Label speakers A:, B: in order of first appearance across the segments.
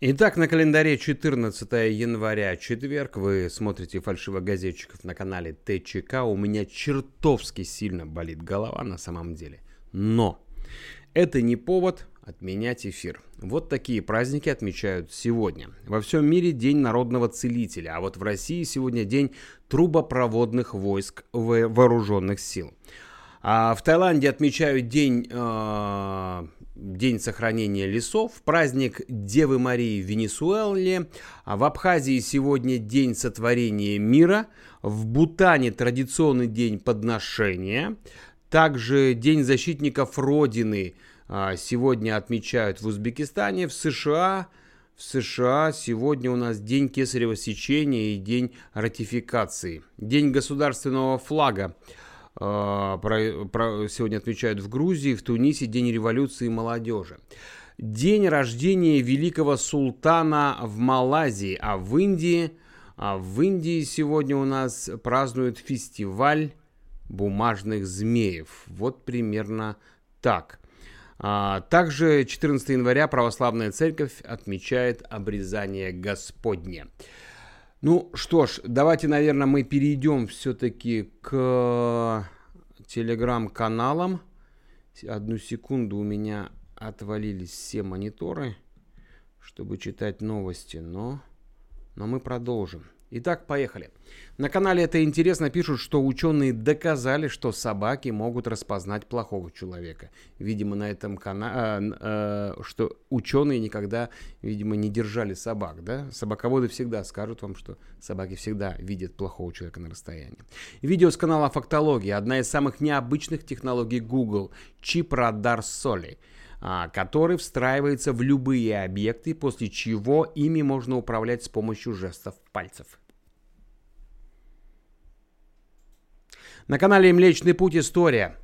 A: Итак, на календаре 14 января, четверг. Вы смотрите фальшивогазетчиков на канале ТЧК. У меня чертовски сильно болит голова на самом деле. Но это не повод отменять эфир. Вот такие праздники отмечают сегодня. Во всем мире День народного целителя, а вот в России сегодня День трубопроводных войск вооруженных сил. А в Таиланде отмечают День э, День сохранения лесов, праздник Девы Марии в Венесуэле, а в Абхазии сегодня День сотворения мира, в Бутане традиционный день подношения, также День защитников Родины а, сегодня отмечают в Узбекистане, в США, в США сегодня у нас День кесарево сечения и День ратификации, День государственного флага. А, про, про, сегодня отмечают в Грузии, в Тунисе День революции молодежи. День рождения великого султана в Малайзии, а в Индии, а в Индии сегодня у нас празднуют фестиваль бумажных змеев. Вот примерно так. А, также 14 января православная церковь отмечает обрезание Господне. Ну что ж, давайте, наверное, мы перейдем все-таки к телеграм-каналам. Одну секунду у меня отвалились все мониторы, чтобы читать новости, но, но мы продолжим. Итак, поехали. На канале «Это интересно» пишут, что ученые доказали, что собаки могут распознать плохого человека. Видимо, на этом канале, э, э, что ученые никогда, видимо, не держали собак, да? Собаководы всегда скажут вам, что собаки всегда видят плохого человека на расстоянии. Видео с канала «Фактология» – одна из самых необычных технологий Google – чип радар соли – а, который встраивается в любые объекты, после чего ими можно управлять с помощью жестов пальцев. На канале Млечный Путь История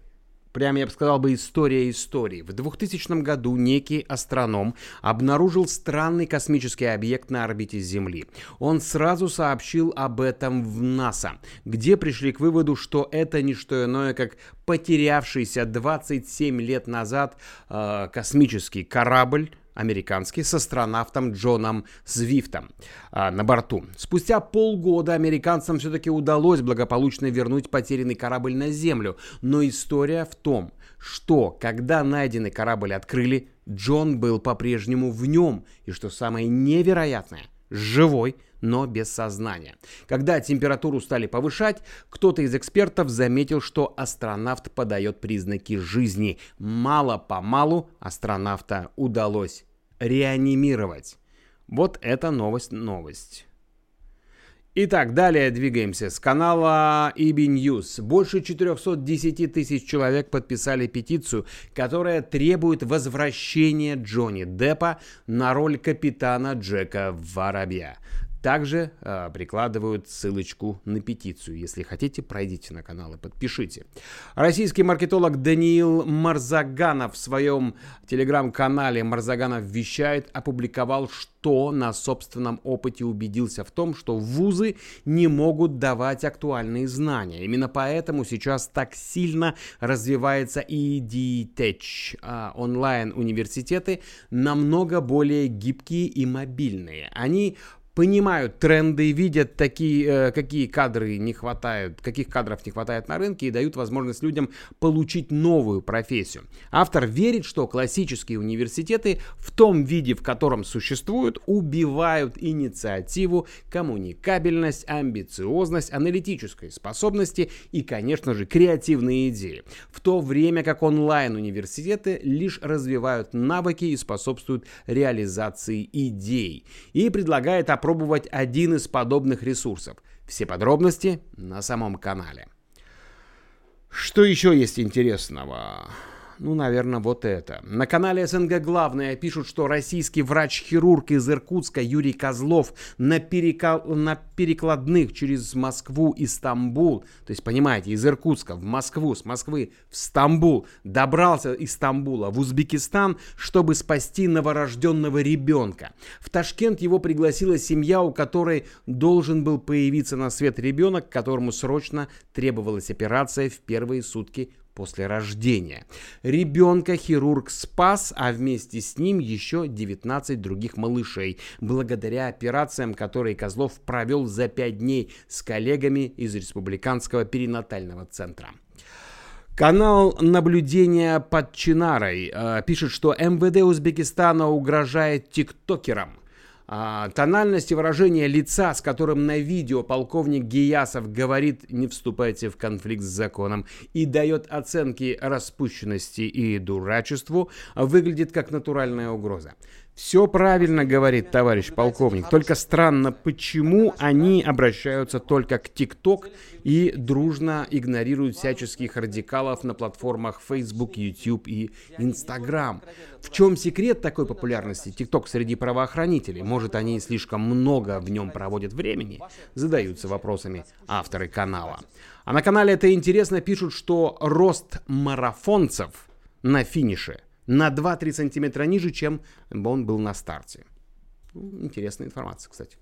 A: прямо я бы сказал бы история истории. В 2000 году некий астроном обнаружил странный космический объект на орбите Земли. Он сразу сообщил об этом в НАСА, где пришли к выводу, что это не что иное, как потерявшийся 27 лет назад э, космический корабль американский с астронавтом Джоном Звифтом а, на борту. Спустя полгода американцам все-таки удалось благополучно вернуть потерянный корабль на Землю, но история в том, что когда найденный корабль открыли, Джон был по-прежнему в нем, и что самое невероятное, живой, но без сознания. Когда температуру стали повышать, кто-то из экспертов заметил, что астронавт подает признаки жизни. Мало-помалу астронавта удалось реанимировать. Вот это новость-новость. Итак, далее двигаемся. С канала EB News. Больше 410 тысяч человек подписали петицию, которая требует возвращения Джонни Деппа на роль капитана Джека Воробья. Также э, прикладывают ссылочку на петицию. Если хотите, пройдите на канал и подпишите. Российский маркетолог Даниил Марзаганов в своем телеграм-канале Марзаганов вещает, опубликовал, что на собственном опыте убедился в том, что вузы не могут давать актуальные знания. Именно поэтому сейчас так сильно развивается EdTech. А онлайн-университеты намного более гибкие и мобильные. Они понимают тренды, видят такие, э, какие кадры не хватает, каких кадров не хватает на рынке и дают возможность людям получить новую профессию. Автор верит, что классические университеты в том виде, в котором существуют, убивают инициативу, коммуникабельность, амбициозность, аналитической способности и, конечно же, креативные идеи. В то время как онлайн-университеты лишь развивают навыки и способствуют реализации идей. И предлагает опробовать один из подобных ресурсов. Все подробности на самом канале. Что еще есть интересного? Ну, наверное, вот это. На канале СНГ Главное пишут, что российский врач-хирург из Иркутска Юрий Козлов на, перека... на перекладных через Москву и Стамбул, то есть, понимаете, из Иркутска в Москву, с Москвы в Стамбул, добрался из Стамбула в Узбекистан, чтобы спасти новорожденного ребенка. В Ташкент его пригласила семья, у которой должен был появиться на свет ребенок, которому срочно требовалась операция в первые сутки после рождения. Ребенка хирург спас, а вместе с ним еще 19 других малышей, благодаря операциям, которые Козлов провел за 5 дней с коллегами из Республиканского перинатального центра. Канал наблюдения под Чинарой э, пишет, что МВД Узбекистана угрожает тиктокерам – а, тональность и выражение лица, с которым на видео полковник Гиясов говорит «не вступайте в конфликт с законом» и дает оценки распущенности и дурачеству, выглядит как натуральная угроза. Все правильно говорит товарищ полковник, только странно, почему они обращаются только к ТикТок и дружно игнорируют всяческих радикалов на платформах Facebook, YouTube и Instagram. В чем секрет такой популярности ТикТок среди правоохранителей? Может, они слишком много в нем проводят времени? Задаются вопросами авторы канала. А на канале это интересно пишут, что рост марафонцев на финише – на 2-3 сантиметра ниже, чем он был на старте. Ну, интересная информация, кстати.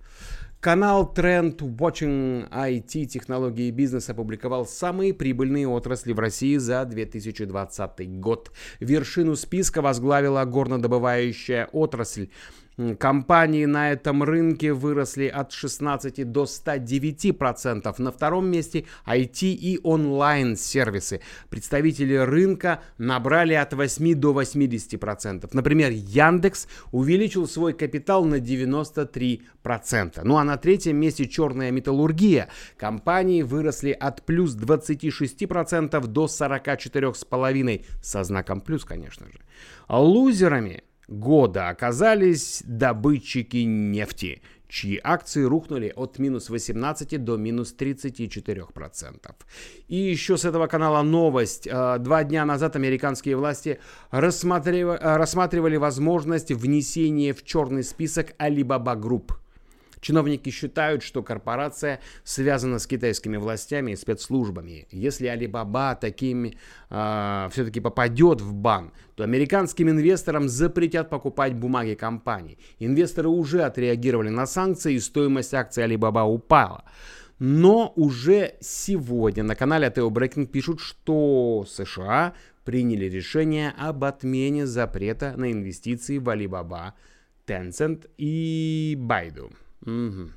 A: Канал Trend Watching IT технологии и бизнес опубликовал самые прибыльные отрасли в России за 2020 год. Вершину списка возглавила горнодобывающая отрасль Компании на этом рынке выросли от 16 до 109 процентов. На втором месте IT и онлайн-сервисы. Представители рынка набрали от 8 до 80 процентов. Например, Яндекс увеличил свой капитал на 93 процента. Ну а на третьем месте черная металлургия. Компании выросли от плюс 26 процентов до 44,5 со знаком плюс, конечно же. Лузерами года оказались добытчики нефти, чьи акции рухнули от минус 18 до минус 34%. И еще с этого канала новость. Э, два дня назад американские власти рассматривали, рассматривали возможность внесения в черный список Alibaba Group – Чиновники считают, что корпорация связана с китайскими властями и спецслужбами. Если Alibaba такими э, а, все-таки попадет в бан, то американским инвесторам запретят покупать бумаги компании. Инвесторы уже отреагировали на санкции, и стоимость акций Alibaba упала. Но уже сегодня на канале Ateo Breaking пишут, что США приняли решение об отмене запрета на инвестиции в Alibaba, Tencent и Baidu. Угу.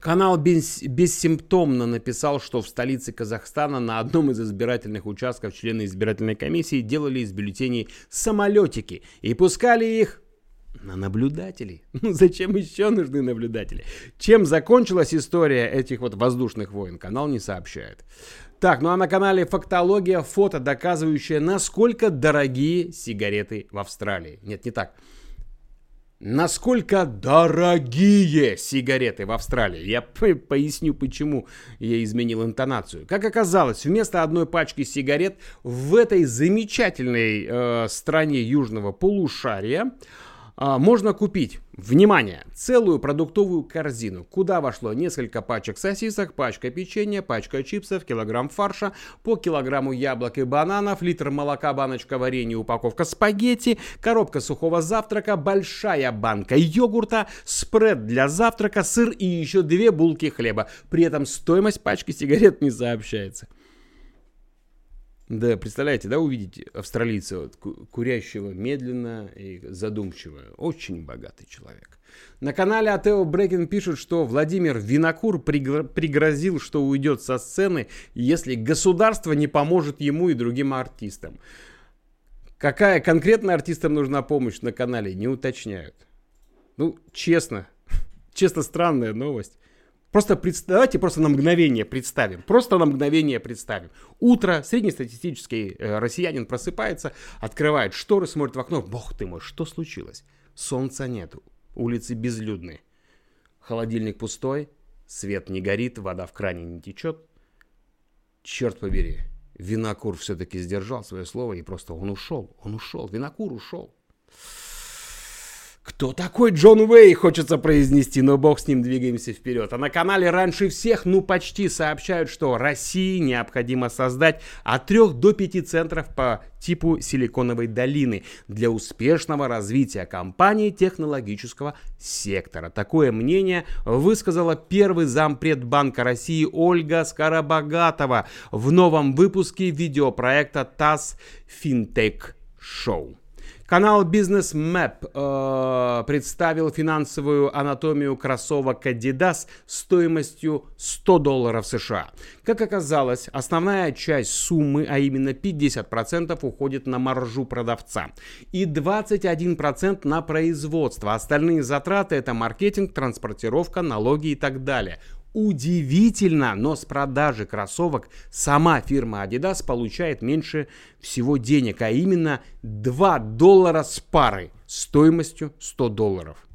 A: Канал без, бессимптомно написал, что в столице Казахстана на одном из избирательных участков члены избирательной комиссии делали из бюллетеней самолетики и пускали их на наблюдателей. Ну зачем еще нужны наблюдатели? Чем закончилась история этих вот воздушных войн, канал не сообщает. Так, ну а на канале Фактология фото, доказывающее, насколько дорогие сигареты в Австралии. Нет, не так. Насколько дорогие сигареты в Австралии. Я поясню, почему я изменил интонацию. Как оказалось, вместо одной пачки сигарет в этой замечательной э, стране южного полушария можно купить, внимание, целую продуктовую корзину, куда вошло несколько пачек сосисок, пачка печенья, пачка чипсов, килограмм фарша, по килограмму яблок и бананов, литр молока, баночка варенья, упаковка спагетти, коробка сухого завтрака, большая банка йогурта, спред для завтрака, сыр и еще две булки хлеба. При этом стоимость пачки сигарет не сообщается. Да, представляете, да, увидите австралийца, вот, курящего медленно и задумчиво. Очень богатый человек. На канале Атео Брекин пишут, что Владимир Винокур пригрозил, что уйдет со сцены, если государство не поможет ему и другим артистам. Какая конкретно артистам нужна помощь на канале, не уточняют. Ну, честно, честно странная новость. Просто представь, давайте просто на мгновение представим. Просто на мгновение представим. Утро, среднестатистический э, россиянин просыпается, открывает шторы, смотрит в окно. Бог ты мой, что случилось? Солнца нету, улицы безлюдны. Холодильник пустой, свет не горит, вода в кране не течет. Черт побери, Винокур все-таки сдержал свое слово и просто он ушел, он ушел, Винокур ушел. Кто такой Джон Уэй, хочется произнести, но бог с ним, двигаемся вперед. А на канале раньше всех, ну почти, сообщают, что России необходимо создать от 3 до 5 центров по типу Силиконовой долины для успешного развития компании технологического сектора. Такое мнение высказала первый зампред Банка России Ольга Скоробогатова в новом выпуске видеопроекта ТАСС Финтек Шоу. Канал Business Map э, представил финансовую анатомию кроссовок Adidas стоимостью 100 долларов США. Как оказалось, основная часть суммы, а именно 50% уходит на маржу продавца и 21% на производство. Остальные затраты это маркетинг, транспортировка, налоги и так далее. Удивительно, но с продажи кроссовок сама фирма Adidas получает меньше всего денег, а именно 2 доллара с парой стоимостью 100 долларов.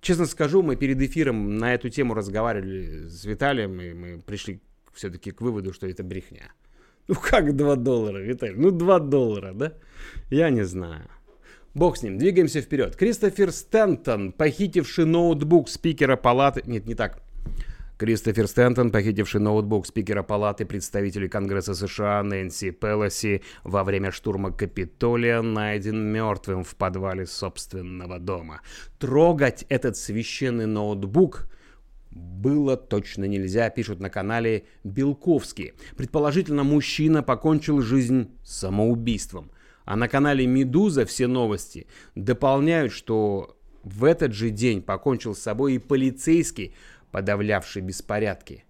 A: Честно скажу, мы перед эфиром на эту тему разговаривали с Виталием, и мы пришли все-таки к выводу, что это брехня. Ну как 2 доллара, Виталий? Ну 2 доллара, да? Я не знаю. Бог с ним, двигаемся вперед. Кристофер Стэнтон, похитивший ноутбук спикера палаты... Нет, не так. Кристофер Стэнтон, похитивший ноутбук спикера палаты представителей Конгресса США Нэнси Пелоси во время штурма Капитолия, найден мертвым в подвале собственного дома. Трогать этот священный ноутбук было точно нельзя, пишут на канале Белковский. Предположительно, мужчина покончил жизнь самоубийством. А на канале «Медуза» все новости дополняют, что в этот же день покончил с собой и полицейский, подавлявший беспорядки –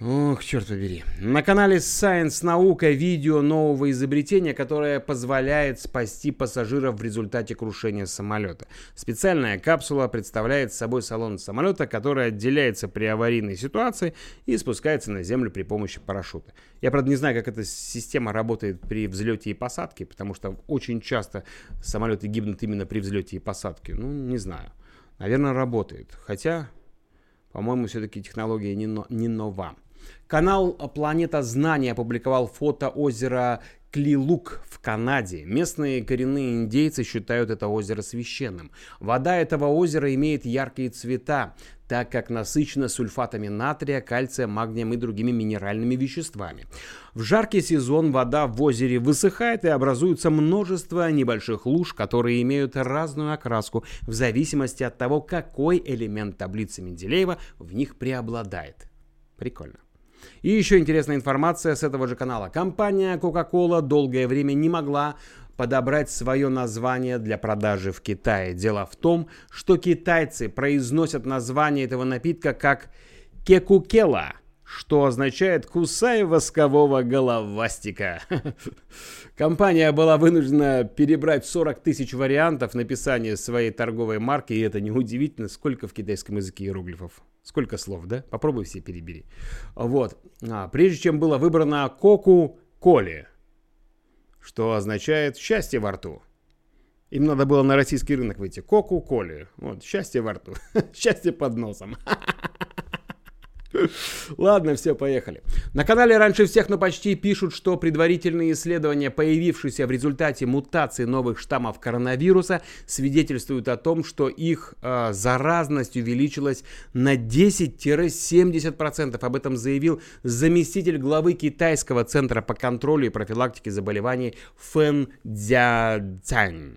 A: Ох, черт побери. На канале Science Наука видео нового изобретения, которое позволяет спасти пассажиров в результате крушения самолета. Специальная капсула представляет собой салон самолета, который отделяется при аварийной ситуации и спускается на землю при помощи парашюта. Я, правда, не знаю, как эта система работает при взлете и посадке, потому что очень часто самолеты гибнут именно при взлете и посадке. Ну, не знаю. Наверное, работает. Хотя, по-моему, все-таки технология не, но, не нова. Канал «Планета знаний» опубликовал фото озера Клилук в Канаде. Местные коренные индейцы считают это озеро священным. Вода этого озера имеет яркие цвета, так как насыщена сульфатами натрия, кальция, магнием и другими минеральными веществами. В жаркий сезон вода в озере высыхает и образуется множество небольших луж, которые имеют разную окраску в зависимости от того, какой элемент таблицы Менделеева в них преобладает. Прикольно. И еще интересная информация с этого же канала. Компания Coca-Cola долгое время не могла подобрать свое название для продажи в Китае. Дело в том, что китайцы произносят название этого напитка как кекукела, что означает «кусай воскового головастика». Компания была вынуждена перебрать 40 тысяч вариантов написания своей торговой марки, и это неудивительно, сколько в китайском языке иероглифов. Сколько слов, да? Попробуй все перебери. Вот. А, прежде чем было выбрано Коку-Коли, что означает «счастье во рту». Им надо было на российский рынок выйти. Коку-Коли. Вот, счастье во рту. счастье под носом. Ладно, все, поехали. На канале раньше всех, но почти пишут, что предварительные исследования, появившиеся в результате мутации новых штаммов коронавируса, свидетельствуют о том, что их э, заразность увеличилась на 10-70%. Об этом заявил заместитель главы Китайского центра по контролю и профилактике заболеваний Фэн Дзяцань.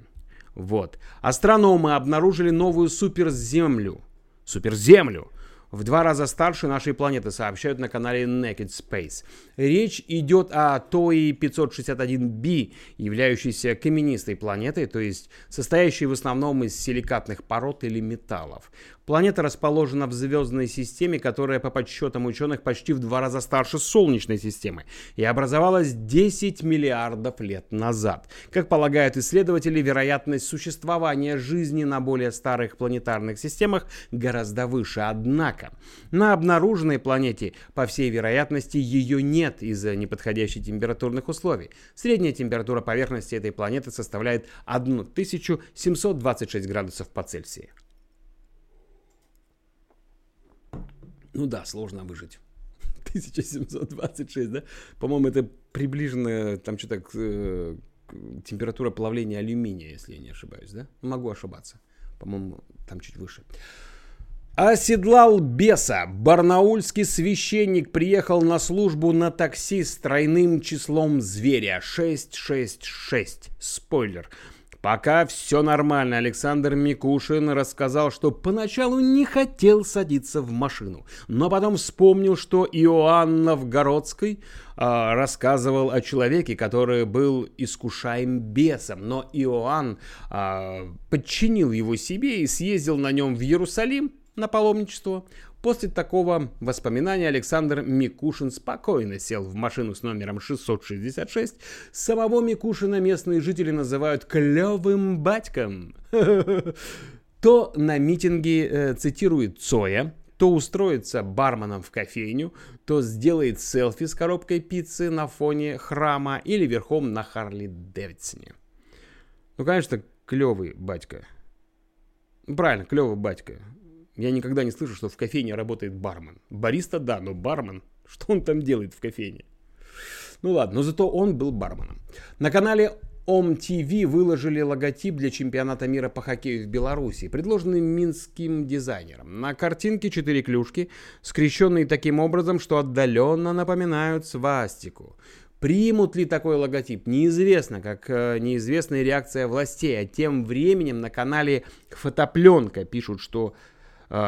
A: Вот. Астрономы обнаружили новую суперземлю. Суперземлю в два раза старше нашей планеты, сообщают на канале Naked Space. Речь идет о TOI 561b, являющейся каменистой планетой, то есть состоящей в основном из силикатных пород или металлов. Планета расположена в звездной системе, которая по подсчетам ученых почти в два раза старше Солнечной системы и образовалась 10 миллиардов лет назад. Как полагают исследователи, вероятность существования жизни на более старых планетарных системах гораздо выше. Однако на обнаруженной планете, по всей вероятности, ее нет из-за неподходящих температурных условий. Средняя температура поверхности этой планеты составляет 1726 градусов по Цельсию. Ну да, сложно выжить. 1726, да? По-моему, это приближено, там что-то э, температура плавления алюминия, если я не ошибаюсь, да? Могу ошибаться. По-моему, там чуть выше. Оседлал беса. Барнаульский священник приехал на службу на такси с тройным числом зверя. 666. Спойлер. Пока все нормально, Александр Микушин рассказал, что поначалу не хотел садиться в машину, но потом вспомнил, что Иоанн Новгородский э, рассказывал о человеке, который был искушаем бесом, но Иоанн э, подчинил его себе и съездил на нем в Иерусалим на паломничество. После такого воспоминания Александр Микушин спокойно сел в машину с номером 666. Самого Микушина местные жители называют «клевым батьком». То на митинге э, цитирует Цоя, то устроится барменом в кофейню, то сделает селфи с коробкой пиццы на фоне храма или верхом на Харли Дэвидсоне. Ну, конечно, клевый батька. Правильно, клевый батька. Я никогда не слышу, что в кофейне работает бармен. Бариста, да, но бармен, что он там делает в кофейне? Ну ладно, но зато он был барменом. На канале OMTV выложили логотип для чемпионата мира по хоккею в Беларуси, предложенный минским дизайнером. На картинке четыре клюшки, скрещенные таким образом, что отдаленно напоминают свастику. Примут ли такой логотип, неизвестно, как э, неизвестная реакция властей. А тем временем на канале Фотопленка пишут, что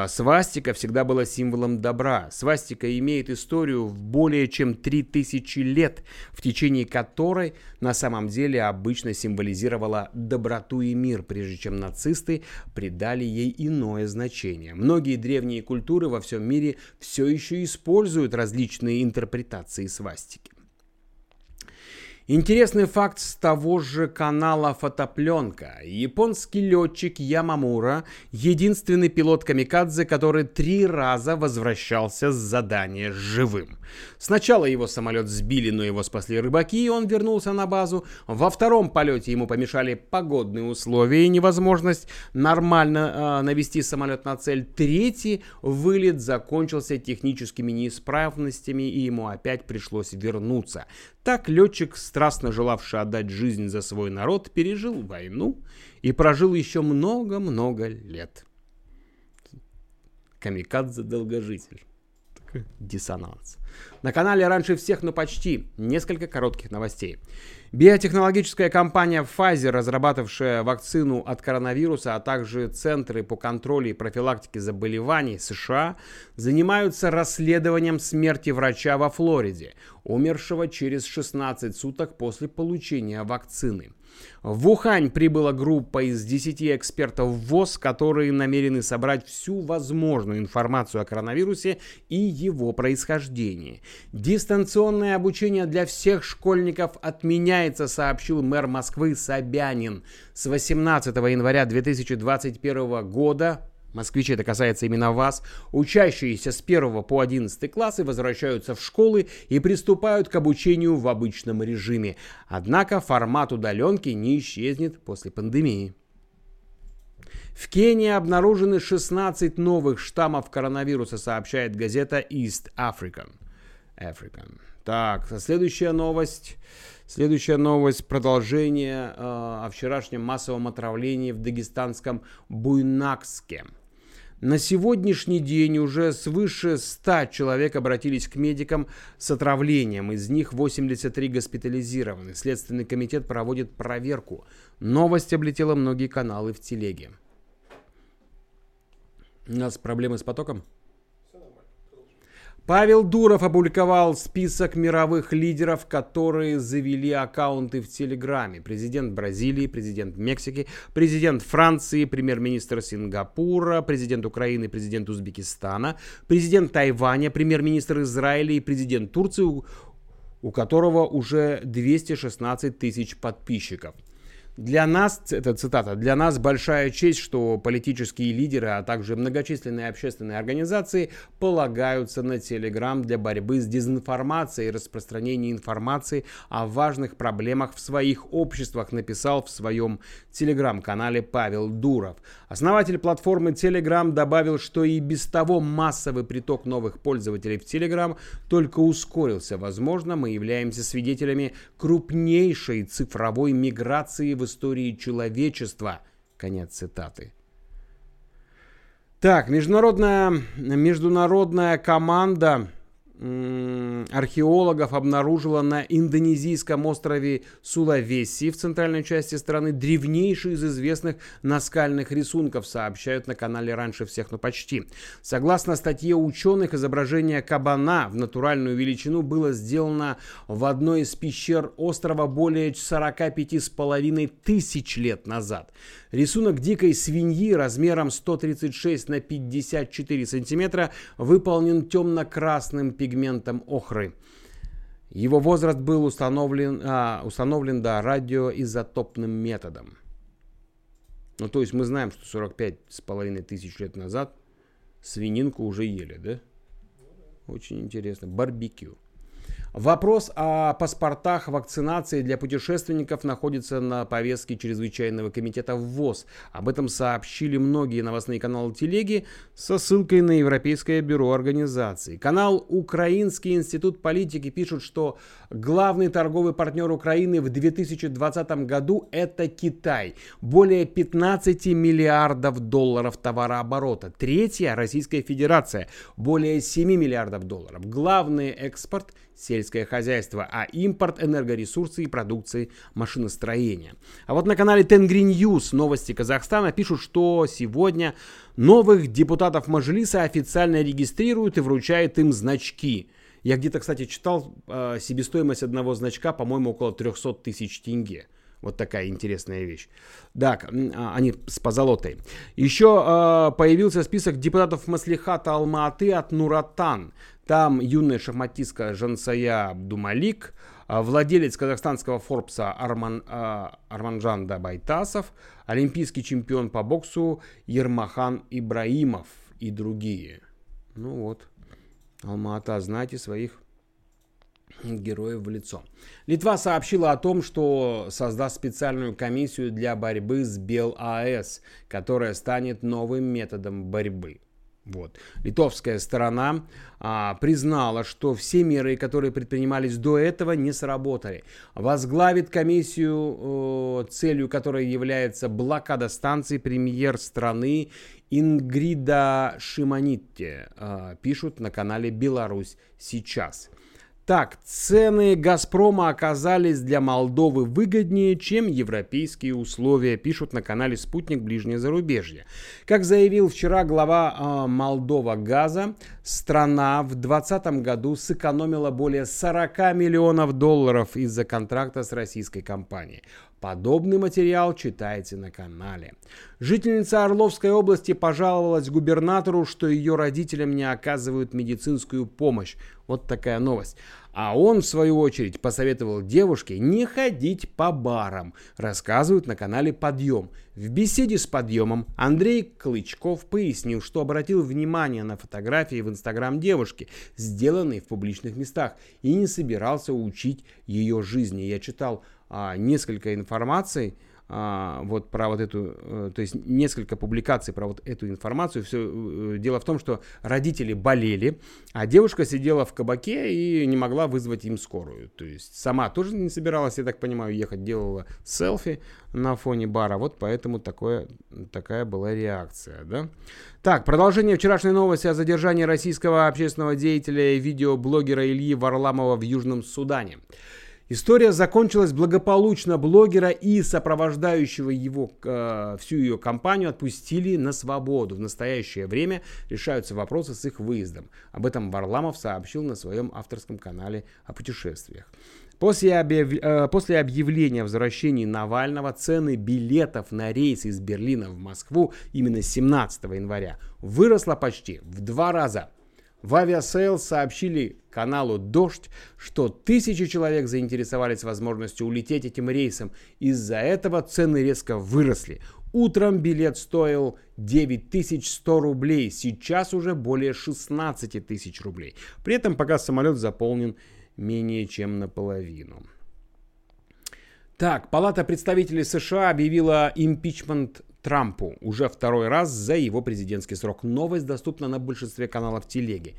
A: свастика всегда была символом добра. Свастика имеет историю в более чем 3000 лет, в течение которой на самом деле обычно символизировала доброту и мир, прежде чем нацисты придали ей иное значение. Многие древние культуры во всем мире все еще используют различные интерпретации свастики. Интересный факт с того же канала «Фотопленка». Японский летчик Ямамура – единственный пилот Камикадзе, который три раза возвращался с задания живым. Сначала его самолет сбили, но его спасли рыбаки, и он вернулся на базу. Во втором полете ему помешали погодные условия и невозможность нормально э, навести самолет на цель. Третий вылет закончился техническими неисправностями, и ему опять пришлось вернуться. Так летчик, страстно желавший отдать жизнь за свой народ, пережил войну и прожил еще много-много лет. Камикадзе-долгожитель. Диссонанс. На канале раньше всех, но почти. Несколько коротких новостей. Биотехнологическая компания Pfizer, разрабатывавшая вакцину от коронавируса, а также центры по контролю и профилактике заболеваний США, занимаются расследованием смерти врача во Флориде, умершего через 16 суток после получения вакцины. В Ухань прибыла группа из 10 экспертов ВОЗ, которые намерены собрать всю возможную информацию о коронавирусе и его происхождении. Дистанционное обучение для всех школьников отменяется, сообщил мэр Москвы Собянин. С 18 января 2021 года Москвичи, это касается именно вас. Учащиеся с 1 по 11 классы возвращаются в школы и приступают к обучению в обычном режиме. Однако формат удаленки не исчезнет после пандемии. В Кении обнаружены 16 новых штаммов коронавируса, сообщает газета East African. African. Так, следующая новость. Следующая новость. Продолжение э, о вчерашнем массовом отравлении в дагестанском Буйнакске. На сегодняшний день уже свыше 100 человек обратились к медикам с отравлением. Из них 83 госпитализированы. Следственный комитет проводит проверку. Новость облетела многие каналы в телеге. У нас проблемы с потоком? Павел Дуров опубликовал список мировых лидеров, которые завели аккаунты в Телеграме. Президент Бразилии, президент Мексики, президент Франции, премьер-министр Сингапура, президент Украины, президент Узбекистана, президент Тайваня, премьер-министр Израиля и президент Турции, у которого уже 216 тысяч подписчиков. Для нас, это цитата, для нас большая честь, что политические лидеры, а также многочисленные общественные организации полагаются на Telegram для борьбы с дезинформацией и распространением информации о важных проблемах в своих обществах, написал в своем телеграм-канале Павел Дуров. Основатель платформы Telegram добавил, что и без того массовый приток новых пользователей в Telegram только ускорился. Возможно, мы являемся свидетелями крупнейшей цифровой миграции в истории человечества. Конец цитаты. Так, международная, международная команда археологов обнаружила на индонезийском острове Сулавеси в центральной части страны древнейший из известных наскальных рисунков, сообщают на канале раньше всех, но почти. Согласно статье ученых, изображение кабана в натуральную величину было сделано в одной из пещер острова более 45,5 тысяч лет назад. Рисунок дикой свиньи размером 136 на 54 сантиметра выполнен темно-красным пигментом охры. Его возраст был установлен, а, установлен да, радиоизотопным методом. Ну, то есть мы знаем, что 45 с половиной тысяч лет назад свининку уже ели, да? Очень интересно. Барбекю. Вопрос о паспортах вакцинации для путешественников находится на повестке Чрезвычайного комитета ВОЗ. Об этом сообщили многие новостные каналы телеги со ссылкой на Европейское бюро организации. Канал Украинский институт политики пишет, что главный торговый партнер Украины в 2020 году это Китай. Более 15 миллиардов долларов товарооборота. Третья Российская Федерация. Более 7 миллиардов долларов. Главный экспорт – сельское хозяйство, а импорт энергоресурсы и продукции машиностроения. А вот на канале Тенгри News новости Казахстана пишут, что сегодня новых депутатов Мажилиса официально регистрируют и вручают им значки. Я где-то, кстати, читал э, себестоимость одного значка, по-моему, около 300 тысяч тенге. Вот такая интересная вещь. Так, а, они с позолотой. Еще э, появился список депутатов Маслихата Алма-Аты от Нуратан. Там юная шахматистка Жансая Абдумалик, а, владелец казахстанского Форбса Арман, а, Арманжан Дабайтасов, олимпийский чемпион по боксу Ермахан Ибраимов и другие. Ну вот, Алма-Ата, знаете своих героев в лицо. Литва сообщила о том, что создаст специальную комиссию для борьбы с БелАЭС, которая станет новым методом борьбы. Вот. Литовская сторона а, признала, что все меры, которые предпринимались до этого, не сработали. Возглавит комиссию, э, целью которой является блокада станции премьер страны Ингрида Шиманитте, э, пишут на канале «Беларусь сейчас». Так, цены «Газпрома» оказались для Молдовы выгоднее, чем европейские условия, пишут на канале «Спутник. Ближнее зарубежье». Как заявил вчера глава э, Молдова газа, страна в 2020 году сэкономила более 40 миллионов долларов из-за контракта с российской компанией. Подобный материал читайте на канале. Жительница Орловской области пожаловалась губернатору, что ее родителям не оказывают медицинскую помощь. Вот такая новость. А он, в свою очередь, посоветовал девушке не ходить по барам, рассказывают на канале «Подъем». В беседе с «Подъемом» Андрей Клычков пояснил, что обратил внимание на фотографии в инстаграм девушки, сделанные в публичных местах, и не собирался учить ее жизни. Я читал а, несколько информаций, а, вот про вот эту, э, то есть несколько публикаций про вот эту информацию. Все э, дело в том, что родители болели, а девушка сидела в кабаке и не могла вызвать им скорую. То есть сама тоже не собиралась, я так понимаю, ехать, делала селфи на фоне бара. Вот поэтому такое, такая была реакция, да. Так, продолжение вчерашней новости о задержании российского общественного деятеля и видеоблогера Ильи Варламова в Южном Судане. История закончилась благополучно. Блогера и сопровождающего его э, всю ее компанию отпустили на свободу. В настоящее время решаются вопросы с их выездом. Об этом Варламов сообщил на своем авторском канале о путешествиях. После, объяв... э, после объявления о возвращении Навального цены билетов на рейс из Берлина в Москву именно 17 января выросла почти в два раза. В Aviasales сообщили каналу «Дождь», что тысячи человек заинтересовались возможностью улететь этим рейсом. Из-за этого цены резко выросли. Утром билет стоил 9100 рублей, сейчас уже более 16 тысяч рублей. При этом пока самолет заполнен менее чем наполовину. Так, Палата представителей США объявила импичмент Трампу уже второй раз за его президентский срок. Новость доступна на большинстве каналов телеги.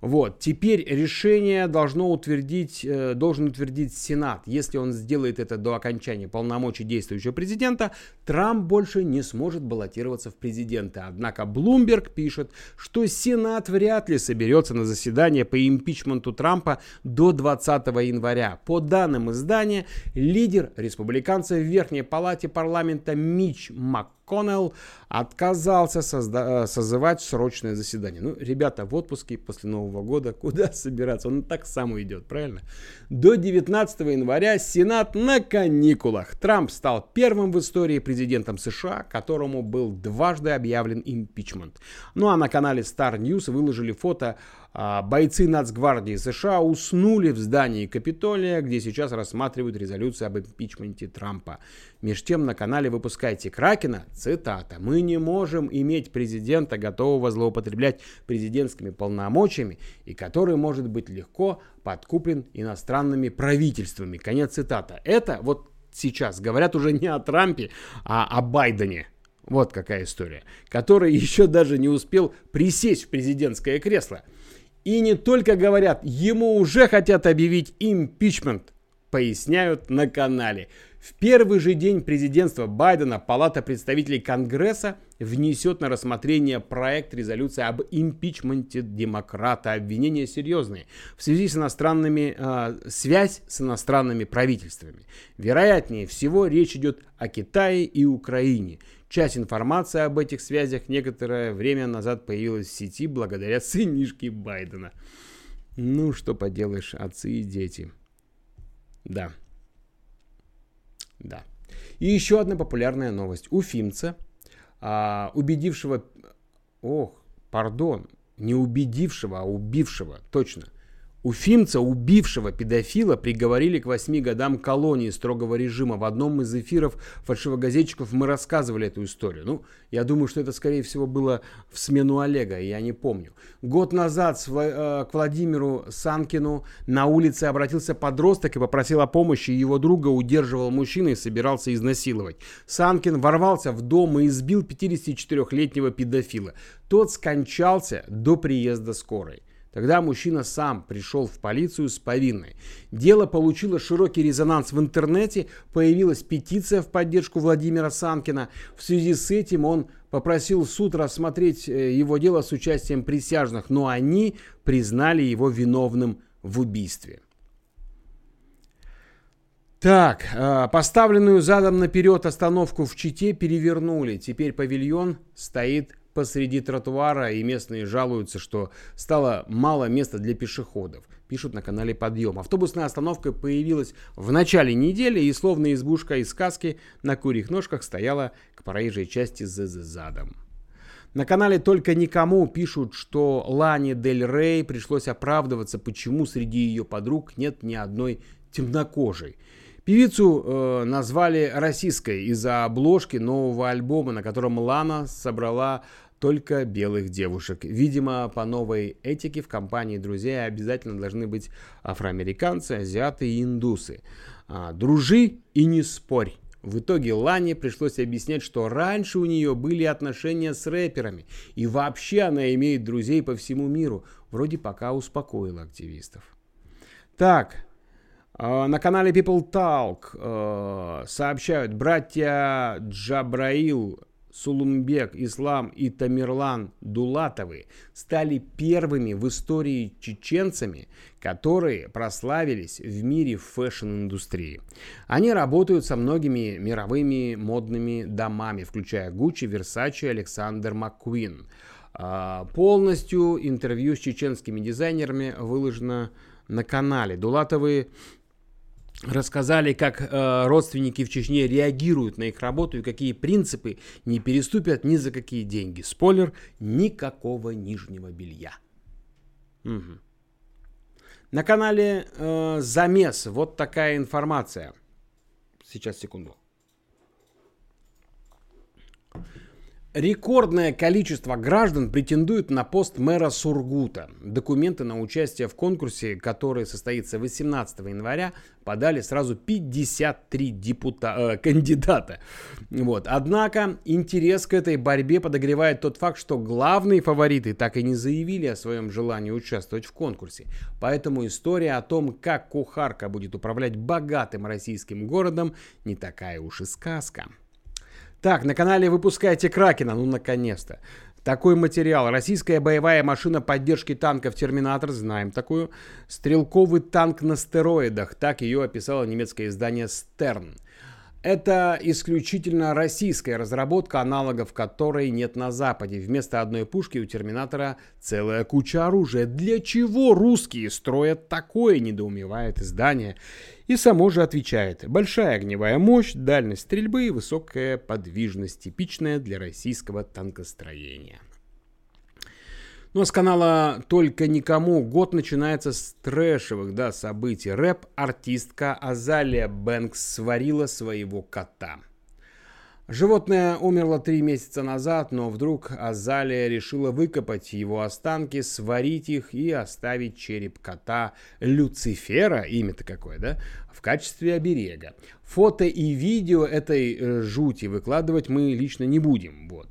A: Вот. Теперь решение должно утвердить, э, должен утвердить Сенат. Если он сделает это до окончания полномочий действующего президента, Трамп больше не сможет баллотироваться в президенты. Однако Блумберг пишет, что Сенат вряд ли соберется на заседание по импичменту Трампа до 20 января. По данным издания, лидер республиканцев в Верхней палате парламента Мич Мак МакКоннелл отказался созда- э, созывать срочное заседание. Ну, ребята, в отпуске после Нового года куда собираться? Он так сам уйдет, правильно? До 19 января Сенат на каникулах. Трамп стал первым в истории президентом США, которому был дважды объявлен импичмент. Ну а на канале Star News выложили фото бойцы Нацгвардии США уснули в здании Капитолия, где сейчас рассматривают резолюцию об импичменте Трампа. Меж тем на канале «Выпускайте Кракена» цитата «Мы не можем иметь президента, готового злоупотреблять президентскими полномочиями и который может быть легко подкуплен иностранными правительствами». Конец цитата. Это вот сейчас говорят уже не о Трампе, а о Байдене. Вот какая история. Который еще даже не успел присесть в президентское кресло – и не только говорят, ему уже хотят объявить импичмент, поясняют на канале. В первый же день президентства Байдена Палата представителей Конгресса внесет на рассмотрение проект резолюции об импичменте демократа. Обвинения серьезные в связи с иностранными, э, связь с иностранными правительствами. Вероятнее всего речь идет о Китае и Украине. Часть информации об этих связях некоторое время назад появилась в сети благодаря сынишке Байдена. Ну, что поделаешь, отцы и дети. Да. Да. И еще одна популярная новость. Уфимца, а, убедившего... Ох, пардон, не убедившего, а убившего, точно – Уфимца, убившего педофила, приговорили к 8 годам колонии строгого режима. В одном из эфиров фальшивогазетчиков мы рассказывали эту историю. Ну, я думаю, что это, скорее всего, было в смену Олега, я не помню. Год назад э, к Владимиру Санкину на улице обратился подросток и попросил о помощи. Его друга удерживал мужчина и собирался изнасиловать. Санкин ворвался в дом и избил 54-летнего педофила. Тот скончался до приезда скорой. Тогда мужчина сам пришел в полицию с повинной. Дело получило широкий резонанс в интернете, появилась петиция в поддержку Владимира Санкина. В связи с этим он попросил суд рассмотреть э, его дело с участием присяжных, но они признали его виновным в убийстве. Так, э, поставленную задом наперед остановку в Чите перевернули. Теперь павильон стоит посреди тротуара, и местные жалуются, что стало мало места для пешеходов. Пишут на канале Подъем. Автобусная остановка появилась в начале недели, и словно избушка из сказки на курьих ножках стояла к проезжей части за задом. На канале «Только никому» пишут, что Лане Дель Рей пришлось оправдываться, почему среди ее подруг нет ни одной темнокожей. Певицу э, назвали российской из-за обложки нового альбома, на котором Лана собрала только белых девушек. Видимо, по новой этике в компании друзей обязательно должны быть афроамериканцы, азиаты и индусы. А, дружи и не спорь. В итоге Лане пришлось объяснять, что раньше у нее были отношения с рэперами, и вообще она имеет друзей по всему миру. Вроде пока успокоила активистов. Так, а, на канале People Talk э, сообщают, братья Джабраил Сулумбек, Ислам и Тамерлан Дулатовы стали первыми в истории чеченцами, которые прославились в мире фэшн-индустрии. Они работают со многими мировыми модными домами, включая Gucci, Versace, Alexander McQueen. А, полностью интервью с чеченскими дизайнерами выложено на канале. Дулатовы рассказали, как э, родственники в Чечне реагируют на их работу и какие принципы не переступят ни за какие деньги. Спойлер, никакого нижнего белья. Угу. На канале э, Замес вот такая информация. Сейчас, секунду. Рекордное количество граждан претендует на пост мэра Сургута. Документы на участие в конкурсе, который состоится 18 января, подали сразу 53 депута- э, кандидата. Вот. Однако интерес к этой борьбе подогревает тот факт, что главные фавориты так и не заявили о своем желании участвовать в конкурсе. Поэтому история о том, как кухарка будет управлять богатым российским городом, не такая уж и сказка. Так, на канале «Выпускайте Кракена», ну наконец-то. Такой материал. Российская боевая машина поддержки танков «Терминатор», знаем такую. Стрелковый танк на стероидах, так ее описало немецкое издание «Стерн». Это исключительно российская разработка, аналогов которой нет на Западе. Вместо одной пушки у Терминатора целая куча оружия. Для чего русские строят такое, недоумевает издание. И само же отвечает. Большая огневая мощь, дальность стрельбы и высокая подвижность, типичная для российского танкостроения. Но с канала «Только никому» год начинается с трэшевых да, событий. Рэп-артистка Азалия Бэнкс сварила своего кота. Животное умерло три месяца назад, но вдруг Азалия решила выкопать его останки, сварить их и оставить череп кота Люцифера, имя-то какое, да, в качестве оберега. Фото и видео этой э, жути выкладывать мы лично не будем, вот.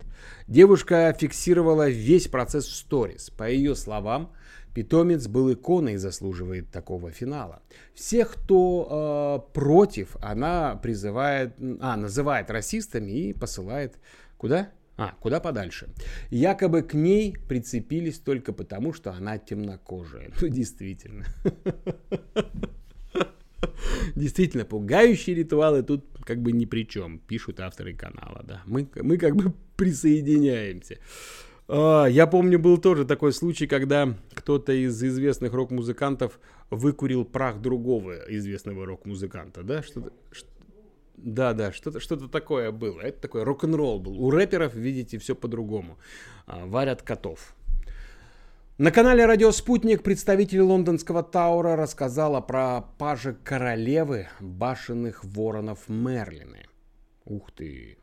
A: Девушка фиксировала весь процесс в сторис. По ее словам, питомец был иконой и заслуживает такого финала. Всех, кто э, против, она призывает, а, называет расистами и посылает куда? А, куда подальше. Якобы к ней прицепились только потому, что она темнокожая. Ну, действительно. Действительно, пугающие ритуалы тут как бы ни при чем, пишут авторы канала, да. Мы, мы как бы присоединяемся. А, я помню, был тоже такой случай, когда кто-то из известных рок-музыкантов выкурил прах другого известного рок-музыканта, да, что-то, да, да, что-то что такое было. Это такой рок-н-ролл был. У рэперов, видите, все по-другому. А, варят котов. На канале «Радио Спутник» представитель лондонского Таура рассказала про паже королевы башенных воронов Мерлины. Ух ты!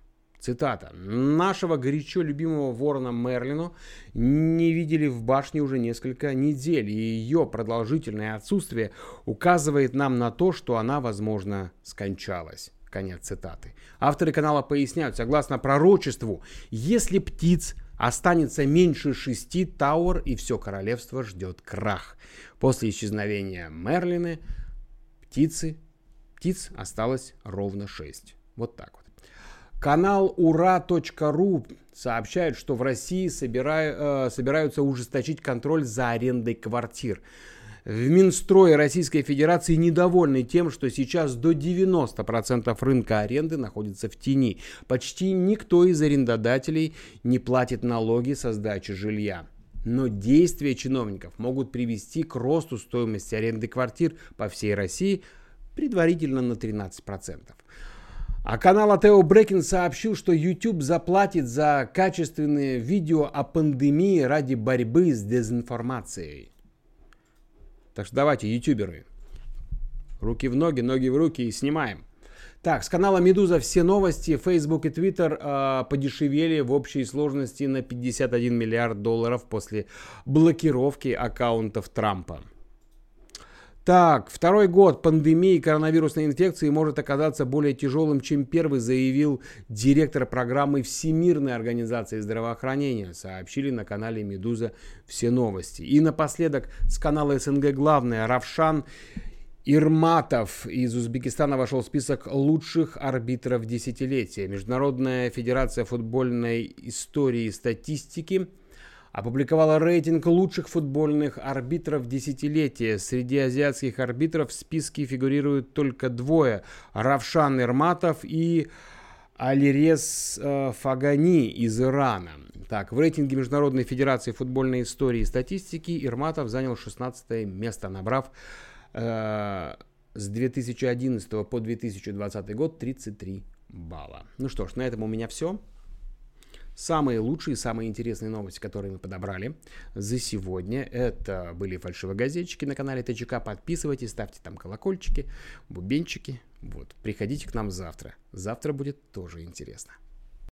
A: Цитата. «Нашего горячо любимого ворона Мерлину не видели в башне уже несколько недель, и ее продолжительное отсутствие указывает нам на то, что она, возможно, скончалась». Конец цитаты. Авторы канала поясняют, согласно пророчеству, если птиц Останется меньше шести Тауэр, и все королевство ждет крах. После исчезновения Мерлины птицы, птиц осталось ровно шесть. Вот так вот. Канал ура.ру сообщает, что в России собираю, э, собираются ужесточить контроль за арендой квартир. В Минстрое Российской Федерации недовольны тем, что сейчас до 90% рынка аренды находится в тени. Почти никто из арендодателей не платит налоги со сдачи жилья. Но действия чиновников могут привести к росту стоимости аренды квартир по всей России предварительно на 13%. А канал Атео Брекин сообщил, что YouTube заплатит за качественные видео о пандемии ради борьбы с дезинформацией. Так что давайте, ютуберы, руки в ноги, ноги в руки и снимаем. Так, с канала Медуза все новости. Facebook и Twitter э, подешевели в общей сложности на 51 миллиард долларов после блокировки аккаунтов Трампа. Так, второй год пандемии коронавирусной инфекции может оказаться более тяжелым, чем первый, заявил директор программы Всемирной организации здравоохранения, сообщили на канале «Медуза» все новости. И напоследок с канала СНГ главное, Равшан Ирматов из Узбекистана вошел в список лучших арбитров десятилетия. Международная федерация футбольной истории и статистики – опубликовала рейтинг лучших футбольных арбитров десятилетия. Среди азиатских арбитров в списке фигурируют только двое – Равшан Ирматов и Алирез э, Фагани из Ирана. Так, в рейтинге Международной Федерации футбольной истории и статистики Ирматов занял 16 место, набрав э, с 2011 по 2020 год 33 балла. Ну что ж, на этом у меня все. Самые лучшие, самые интересные новости, которые мы подобрали за сегодня. Это были фальшивогазетчики на канале ТЧК. Подписывайтесь, ставьте там колокольчики, бубенчики. Вот, приходите к нам завтра. Завтра будет тоже интересно.